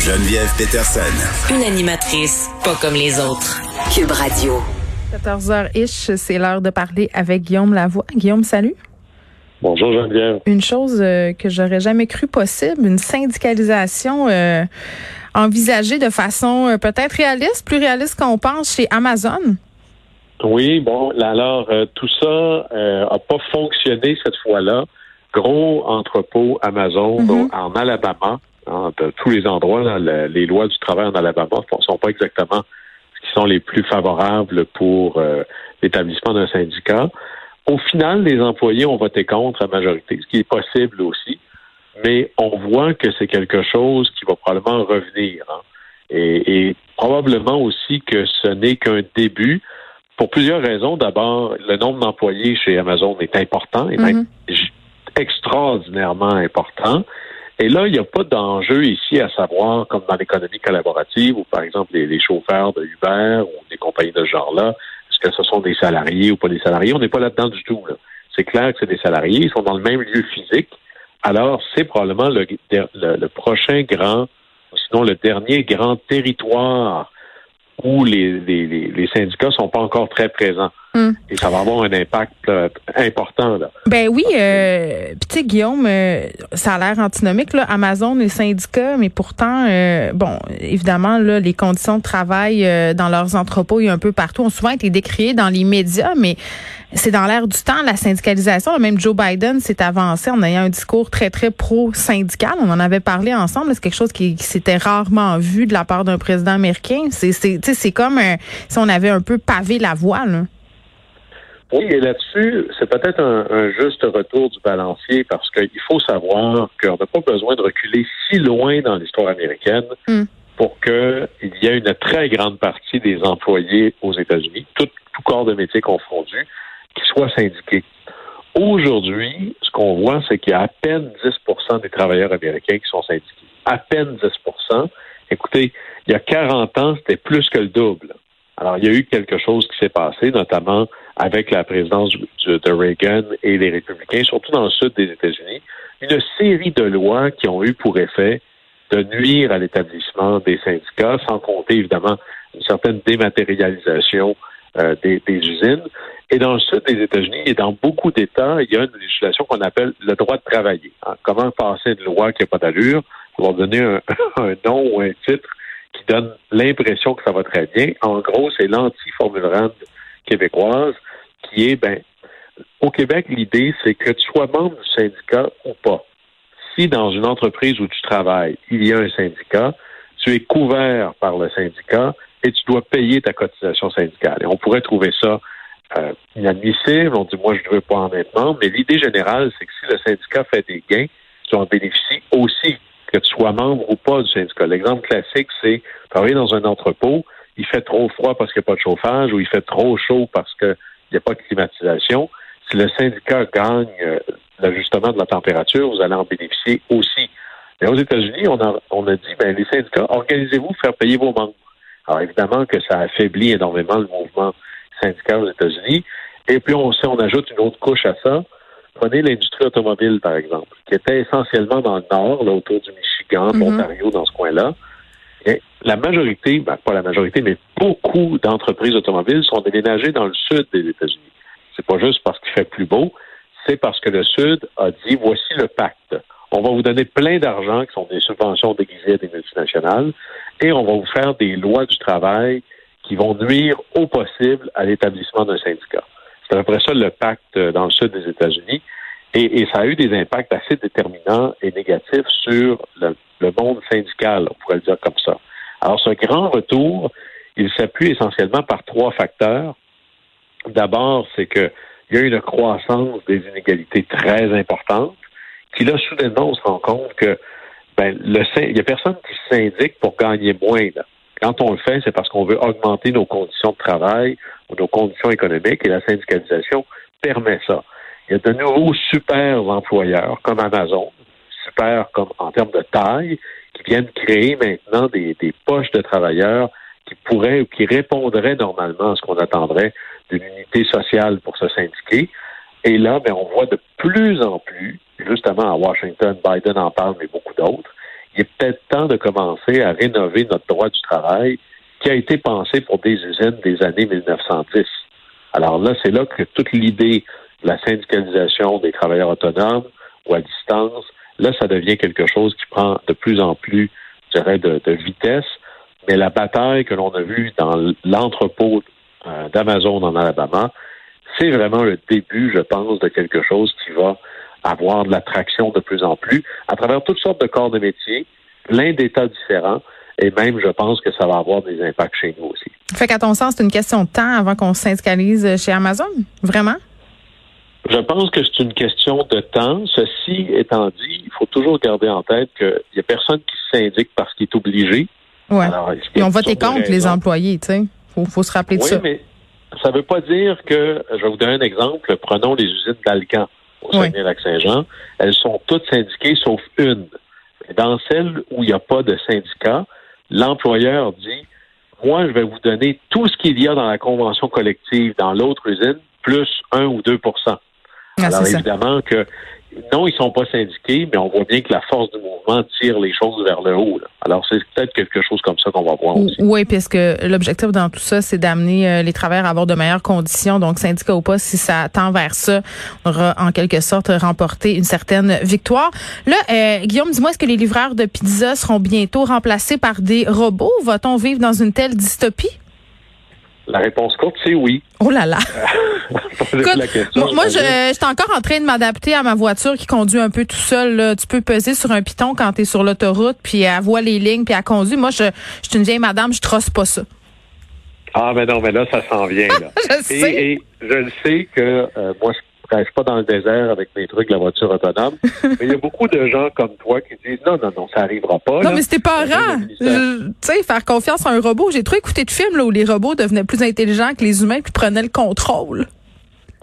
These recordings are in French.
Geneviève Peterson. Une animatrice pas comme les autres. Cube Radio. 14h-ish, c'est l'heure de parler avec Guillaume Lavoie. Guillaume, salut. Bonjour Geneviève. Une chose euh, que j'aurais jamais cru possible, une syndicalisation euh, envisagée de façon euh, peut-être réaliste, plus réaliste qu'on pense chez Amazon. Oui, bon, alors tout ça a pas fonctionné cette fois-là. Gros entrepôt Amazon mm-hmm. en Alabama, hein, de tous les endroits, les lois du travail en Alabama ne sont pas exactement ce qui sont les plus favorables pour l'établissement d'un syndicat. Au final, les employés ont voté contre la majorité, ce qui est possible aussi, mais on voit que c'est quelque chose qui va probablement revenir. Hein. Et, probablement aussi que ce n'est qu'un début pour plusieurs raisons. D'abord, le nombre d'employés chez Amazon est important, et même mm-hmm. extraordinairement important. Et là, il n'y a pas d'enjeu ici à savoir, comme dans l'économie collaborative, ou par exemple les, chauffeurs de Uber ou des compagnies de ce genre-là, que ce sont des salariés ou pas des salariés? On n'est pas là-dedans du tout. C'est clair que c'est des salariés. Ils sont dans le même lieu physique. Alors, c'est probablement le, prochain grand, sinon le dernier grand territoire où les, les, syndicats sont pas encore très présents. Hmm. Et ça va avoir un impact euh, important. Là. Ben oui, euh, tu sais, Guillaume, euh, ça a l'air antinomique, là, Amazon et syndicats, mais pourtant, euh, bon, évidemment, là, les conditions de travail dans leurs entrepôts et un peu partout ont souvent été décriées dans les médias, mais c'est dans l'air du temps, la syndicalisation. Même Joe Biden s'est avancé en ayant un discours très, très pro-syndical. On en avait parlé ensemble. C'est quelque chose qui, s'était rarement vu de la part d'un président américain. C'est, c'est comme si on avait un peu pavé la voie. Là. Oui, et là-dessus, c'est peut-être un, juste retour du balancier parce qu'il faut savoir qu'on n'a pas besoin de reculer si loin dans l'histoire américaine hmm. pour qu'il y ait une très grande partie des employés aux États-Unis, tout, corps de métier confondu, qui soient syndiqués. Aujourd'hui, ce qu'on voit, c'est qu'il y a à peine 10% des travailleurs américains qui sont syndiqués. À peine 10% Écoutez, il y a 40 ans, c'était plus que le double. Alors, il y a eu quelque chose qui s'est passé, notamment avec la présidence de Reagan et les républicains, surtout dans le sud des États-Unis, une série de lois qui ont eu pour effet de nuire à l'établissement des syndicats, sans compter évidemment une certaine dématérialisation euh, des, usines. Et dans le sud des États-Unis et dans beaucoup d'États, il y a une législation qu'on appelle le droit de travailler. Hein, comment passer une loi qui n'a pas d'allure pour donner un, un, nom ou un titre qui donne l'impression que ça va très bien? En gros, c'est l'anti-formule québécoise qui est, ben, au Québec, l'idée, c'est que tu sois membre du syndicat ou pas. Si dans une entreprise où tu travailles, il y a un syndicat, tu es couvert par le syndicat et tu dois payer ta cotisation syndicale. Et on pourrait trouver ça euh, inadmissible. On dit, moi, je ne veux pas en être membre. Mais l'idée générale, c'est que si le syndicat fait des gains, tu en bénéficies aussi, que tu sois membre ou pas du syndicat. L'exemple classique, c'est travailler dans un entrepôt, il fait trop froid parce qu'il n'y a pas de chauffage ou il fait trop chaud parce que n'y a pas de climatisation. Si le syndicat gagne euh, l'ajustement de la température, vous allez en bénéficier aussi. Mais aux États-Unis, on a, on a dit, ben, les syndicats, organisez-vous, faire payer vos membres. Alors évidemment que ça affaiblit énormément le mouvement syndical aux États-Unis. Et puis on, on ajoute une autre couche à ça, prenez l'industrie automobile, par exemple, qui était essentiellement dans le nord, là, autour du Michigan, mm l'Ontario, dans ce coin-là la majorité, ben, pas la majorité, mais beaucoup d'entreprises automobiles sont déménagées dans le sud des États-Unis. C'est pas juste parce qu'il fait plus beau, c'est parce que le Sud a dit voici le pacte. On va vous donner plein d'argent qui sont des subventions déguisées des multinationales et on va vous faire des lois du travail qui vont nuire au possible à l'établissement d'un syndicat. C'est à peu près ça le pacte dans le sud des États-Unis. Et, ça a eu des impacts assez déterminants et négatifs sur le, le monde syndical, on pourrait le dire comme ça. Alors, ce grand retour, il s'appuie essentiellement par trois facteurs. D'abord, c'est qu'il y a une croissance des inégalités très importante, qui là, soudainement, on se rend compte que ben, le, il n'y a personne qui syndique pour gagner moins. Quand on le fait, c'est parce qu'on veut augmenter nos conditions de travail ou nos conditions économiques et la syndicalisation permet ça. Il y a de nouveaux super employeurs comme Amazon, super en termes de taille, qui viennent créer maintenant des, poches de travailleurs qui pourraient ou qui répondraient normalement à ce qu'on attendrait d'une unité sociale pour se syndiquer. Et là, ben, on voit de plus en plus, justement à Washington, Biden en parle, mais beaucoup d'autres, il est peut-être temps de commencer à rénover notre droit du travail qui a été pensé pour des usines des années 1910. Alors là, c'est là que toute l'idée la syndicalisation des travailleurs autonomes ou à distance, là, ça devient quelque chose qui prend de plus en plus, je dirais, de, vitesse. Mais la bataille que l'on a vue dans l'entrepôt euh, d'Amazon en Alabama, c'est vraiment le début, je pense, de quelque chose qui va avoir de l'attraction de plus en plus à travers toutes sortes de corps de métier, plein d'états différents. Et même, je pense que ça va avoir des impacts chez nous aussi. Fait qu'à ton sens, c'est une question de temps avant qu'on syndicalise chez Amazon? Vraiment? Je pense que c'est une question de temps. Ceci étant dit, il faut toujours garder en tête qu'il n'y a personne qui syndique parce qu'il est obligé. Oui. Et on votait contre les employés, tu sais. Faut, faut se rappeler de oui, ça. mais ça ne veut pas dire que, je vais vous donner un exemple, prenons les usines d'Alcan au Saguenay-Lac-Saint-Jean. Elles sont toutes syndiquées sauf une. Dans celle où il n'y a pas de syndicat, l'employeur dit, moi, je vais vous donner tout ce qu'il y a dans la convention collective dans l'autre usine, plus 1 ou 2 ah, Alors, évidemment que non, ils sont pas syndiqués, mais on voit bien que la force du mouvement tire les choses vers le haut. Alors, c'est peut-être quelque chose comme ça qu'on va voir aussi. Oui, puisque l'objectif dans tout ça, c'est d'amener euh, les travailleurs à avoir de meilleures conditions. Donc, syndicat ou pas, si ça tend vers ça, on aura en quelque sorte remporté une certaine victoire. Là, euh, Guillaume, dis-moi, est-ce que les livreurs de pizza seront bientôt remplacés par des robots? Va-t-on vivre dans une telle dystopie? La réponse courte, c'est oui. Oh là là. moi, je, suis encore en train de m'adapter à ma voiture qui conduit un peu tout seul. Tu peux peser sur un piton quand tu es sur l'autoroute, puis elle voit les lignes, puis elle conduit. Moi, je, je suis une vieille madame, je trosse pas ça. Ah, mais non, mais là, ça s'en vient. Là. je sais. Et, je le sais que euh, moi, je je suis pas dans le désert avec mes trucs, la voiture autonome. mais il y a beaucoup de gens comme toi qui disent non, non, non, ça arrivera pas. Non, mais c'était pas rare. Tu sais, faire confiance à un robot. J'ai trop écouté de films là, où les robots devenaient plus intelligents que les humains puis prenaient le contrôle.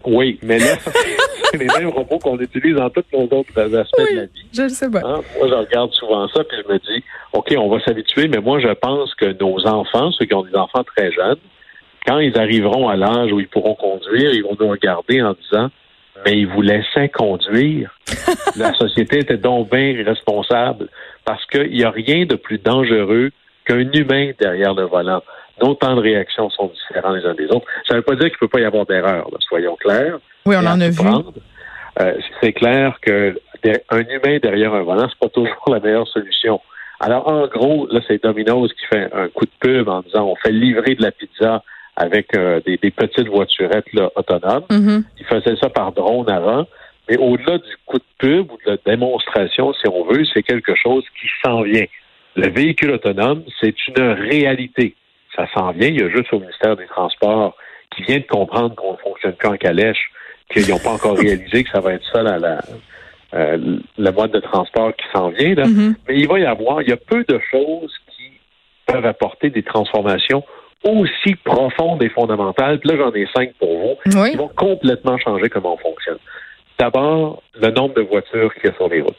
Oui, mais là, c'est les mêmes robots qu'on utilise dans tous nos autres aspects de la vie. Je le sais pas. Hein? Moi, je regarde souvent ça, puis je me dis, OK, on va s'habituer, mais moi, je pense que nos enfants, ceux qui ont des enfants très jeunes, quand ils arriveront à l'âge où ils pourront conduire, ils vont nous regarder en disant, mais ils vous laissaient conduire. la société était donc bien responsable parce qu'il n'y a rien de plus dangereux qu'un humain derrière le volant. Nos temps de réaction sont différents les uns des autres. Ça ne veut pas dire qu'il ne peut pas y avoir d'erreur, soyons clairs. Oui, on en a vu. Euh, c'est clair qu'un humain derrière un volant, c'est pas toujours la meilleure solution. Alors, en gros, là, c'est Domino's qui fait un coup de pub en disant on fait livrer de la pizza avec euh, des, petites voiturettes là, autonomes. Mm-hmm. Ils faisaient ça par drone avant. Mais au-delà du coup de pub ou de la démonstration, si on veut, c'est quelque chose qui s'en vient. Le véhicule autonome, c'est une réalité. Ça s'en vient. Il y a juste au ministère des Transports qui vient de comprendre qu'on ne fonctionne qu'en calèche, qu'ils n'ont pas encore réalisé que ça va être ça la, la, euh, mode de transport qui s'en vient. Là. Mm-hmm. Mais il va y avoir, il y a peu de choses qui peuvent apporter des transformations aussi profonde et fondamentale, puis là j'en ai cinq pour vous, qui vont complètement changer comment on fonctionne. D'abord, le nombre de voitures qu'il y a sur les routes.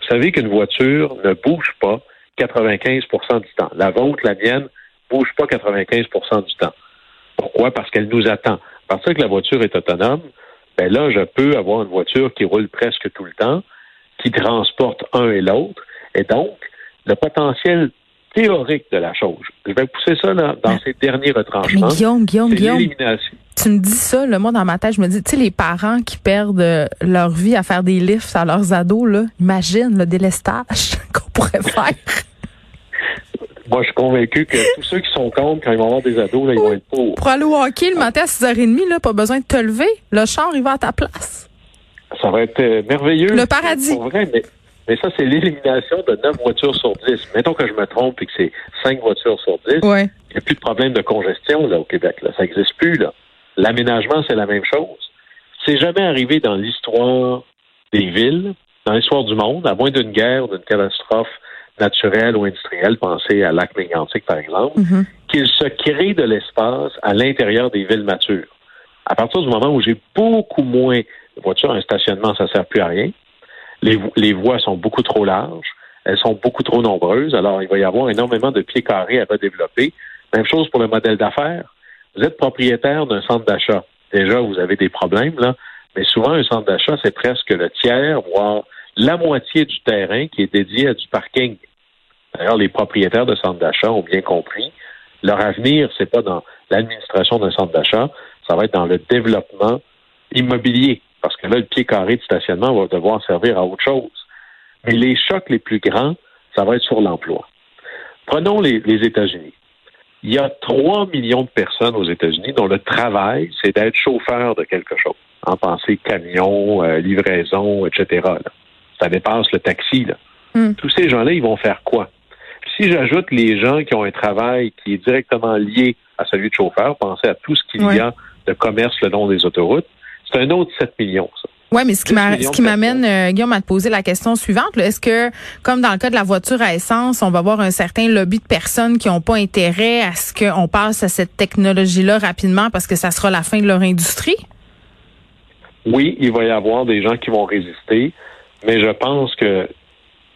Vous savez qu'une voiture ne bouge pas 95% du temps. La vôtre, la mienne, bouge pas 95% du temps. Pourquoi? Parce qu'elle nous attend. Parce que la voiture est autonome, ben là, je peux avoir une voiture qui roule presque tout le temps, qui transporte un et l'autre, et donc, le potentiel théorique de la chose. Je vais pousser ça là, dans ces derniers retranchements. Mais Guillaume, Guillaume, Guillaume. Tu me dis ça, le moi dans ma tête, je me dis, tu sais, les parents qui perdent euh, leur vie à faire des lifts à leurs ados, là, imagine le délestage qu'on pourrait faire. Moi, je suis convaincu que tous ceux qui sont contre, quand ils vont avoir des ados, là, ils vont être pour. Pour aller au hockey le matin à 6h30, là, pas besoin de te lever. Le char, il va à ta place. Ça va être euh, merveilleux. Le paradis. Pour vrai, mais mais ça, c'est l'élimination de 9 voitures sur 10. Mettons que je me trompe et que c'est 5 voitures sur 10. Il n'y a plus de problème de congestion là, au Québec. Là. Ça n'existe plus. là. L'aménagement, c'est la même chose. C'est jamais arrivé dans l'histoire des villes, dans l'histoire du monde, à moins d'une guerre, d'une catastrophe naturelle ou industrielle, pensez à lac mégantic par exemple, mm-hmm. qu'il se crée de l'espace à l'intérieur des villes matures. À partir du moment où j'ai beaucoup moins de voitures, un stationnement, ça ne sert plus à rien. Les, voies sont beaucoup trop larges, elles sont beaucoup trop nombreuses, alors il va y avoir énormément de pieds carrés à redévelopper. Même chose pour le modèle d'affaires. Vous êtes propriétaire d'un centre d'achat. Déjà, vous avez des problèmes, là, mais souvent, un centre d'achat, c'est presque le tiers, voire la moitié du terrain qui est dédié à du parking. D'ailleurs, les propriétaires de centres d'achat ont bien compris. Leur avenir, c'est pas dans l'administration d'un centre d'achat, ça va être dans le développement immobilier. Parce que là, le pied carré de stationnement va devoir servir à autre chose. Mais les chocs les plus grands, ça va être sur l'emploi. Prenons les, États-Unis. Il y a 3 millions de personnes aux États-Unis dont le travail, c'est d'être chauffeur de quelque chose. En pensée camion, euh, livraison, etc. Ça dépasse le taxi. Hmm. Tous ces gens-là, ils vont faire quoi? Si j'ajoute les gens qui ont un travail qui est directement lié à celui de chauffeur, pensez à tout ce qu'il y a de commerce le long des autoroutes, c'est un autre 7 millions, ça. Oui, mais ce qui, m'amène, euh, Guillaume, à te poser la question suivante. Est-ce que, comme dans le cas de la voiture à essence, on va avoir un certain lobby de personnes qui n'ont pas intérêt à ce qu'on passe à cette technologie-là rapidement parce que ça sera la fin de leur industrie? Oui, il va y avoir des gens qui vont résister, mais je pense que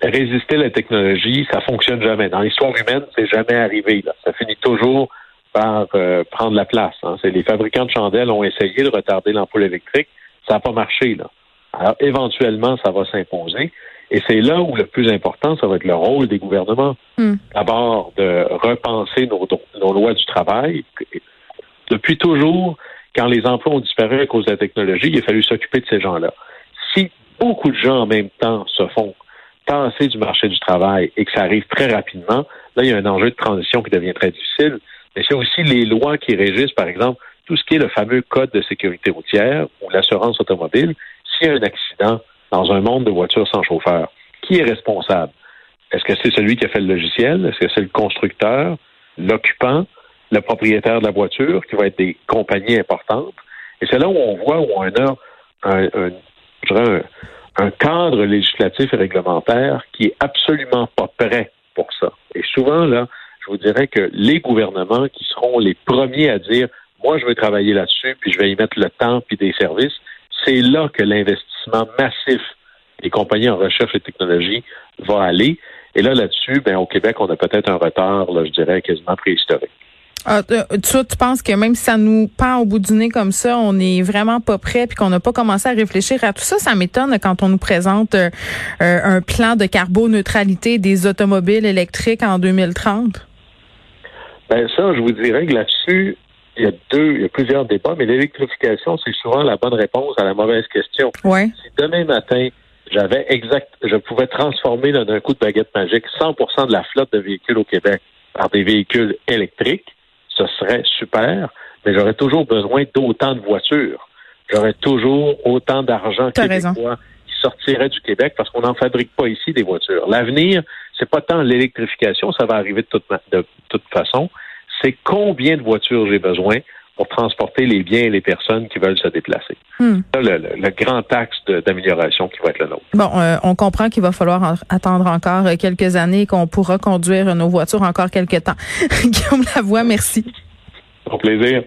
résister à la technologie, ça fonctionne jamais. Dans l'histoire humaine, c'est jamais arrivé. Là. Ça finit toujours par euh, prendre la place. Hein. C'est les fabricants de chandelles ont essayé de retarder l'ampoule électrique ça n'a pas marché, là. Alors, éventuellement, ça va s'imposer. Et c'est là où le plus important, ça va être le rôle des gouvernements. Hmm. D'abord, de repenser nos, nos, lois du travail. Depuis toujours, quand les emplois ont disparu à cause de la technologie, il a fallu s'occuper de ces gens-là. Si beaucoup de gens en même temps se font tasser du marché du travail et que ça arrive très rapidement, là, il y a un enjeu de transition qui devient très difficile. Mais c'est aussi les lois qui régissent, par exemple, tout ce qui est le fameux code de sécurité routière ou l'assurance automobile, s'il y a un accident dans un monde de voitures sans chauffeur, qui est responsable? Est-ce que c'est celui qui a fait le logiciel? Est-ce que c'est le constructeur, l'occupant, le propriétaire de la voiture, qui va être des compagnies importantes? Et c'est là où on voit où on a un, un, un cadre législatif et réglementaire qui est absolument pas prêt pour ça. Et souvent, là, je vous dirais que les gouvernements qui seront les premiers à dire moi, je vais travailler là-dessus, puis je vais y mettre le temps puis des services. C'est là que l'investissement massif des compagnies en recherche et technologie va aller. Et là, là-dessus, ben, au Québec, on a peut-être un retard, là, je dirais, quasiment préhistorique. Ah, tu, tu penses que même si ça nous pend au bout du nez comme ça, on n'est vraiment pas prêt puis qu'on n'a pas commencé à réfléchir à tout ça, ça m'étonne quand on nous présente euh, euh, un plan de carboneutralité des automobiles électriques en 2030. Ben ça, je vous dirais que là-dessus, il y a deux, il y a plusieurs débats, mais l'électrification, c'est souvent la bonne réponse à la mauvaise question. Ouais. Si demain matin, j'avais exact, je pouvais transformer d'un coup de baguette magique 100% de la flotte de véhicules au Québec par des véhicules électriques, ce serait super, mais j'aurais toujours besoin d'autant de voitures. J'aurais toujours autant d'argent québécois qui sortirait du Québec parce qu'on n'en fabrique pas ici des voitures. L'avenir, c'est pas tant l'électrification, ça va arriver de toute, de toute façon, c'est combien de voitures j'ai besoin pour transporter les biens et les personnes qui veulent se déplacer. Hmm. le, le, grand axe d'amélioration qui va être le nôtre. Bon, euh, on comprend qu'il va falloir attendre encore quelques années et qu'on pourra conduire nos voitures encore quelques temps. Guillaume Lavoie, merci. Au plaisir.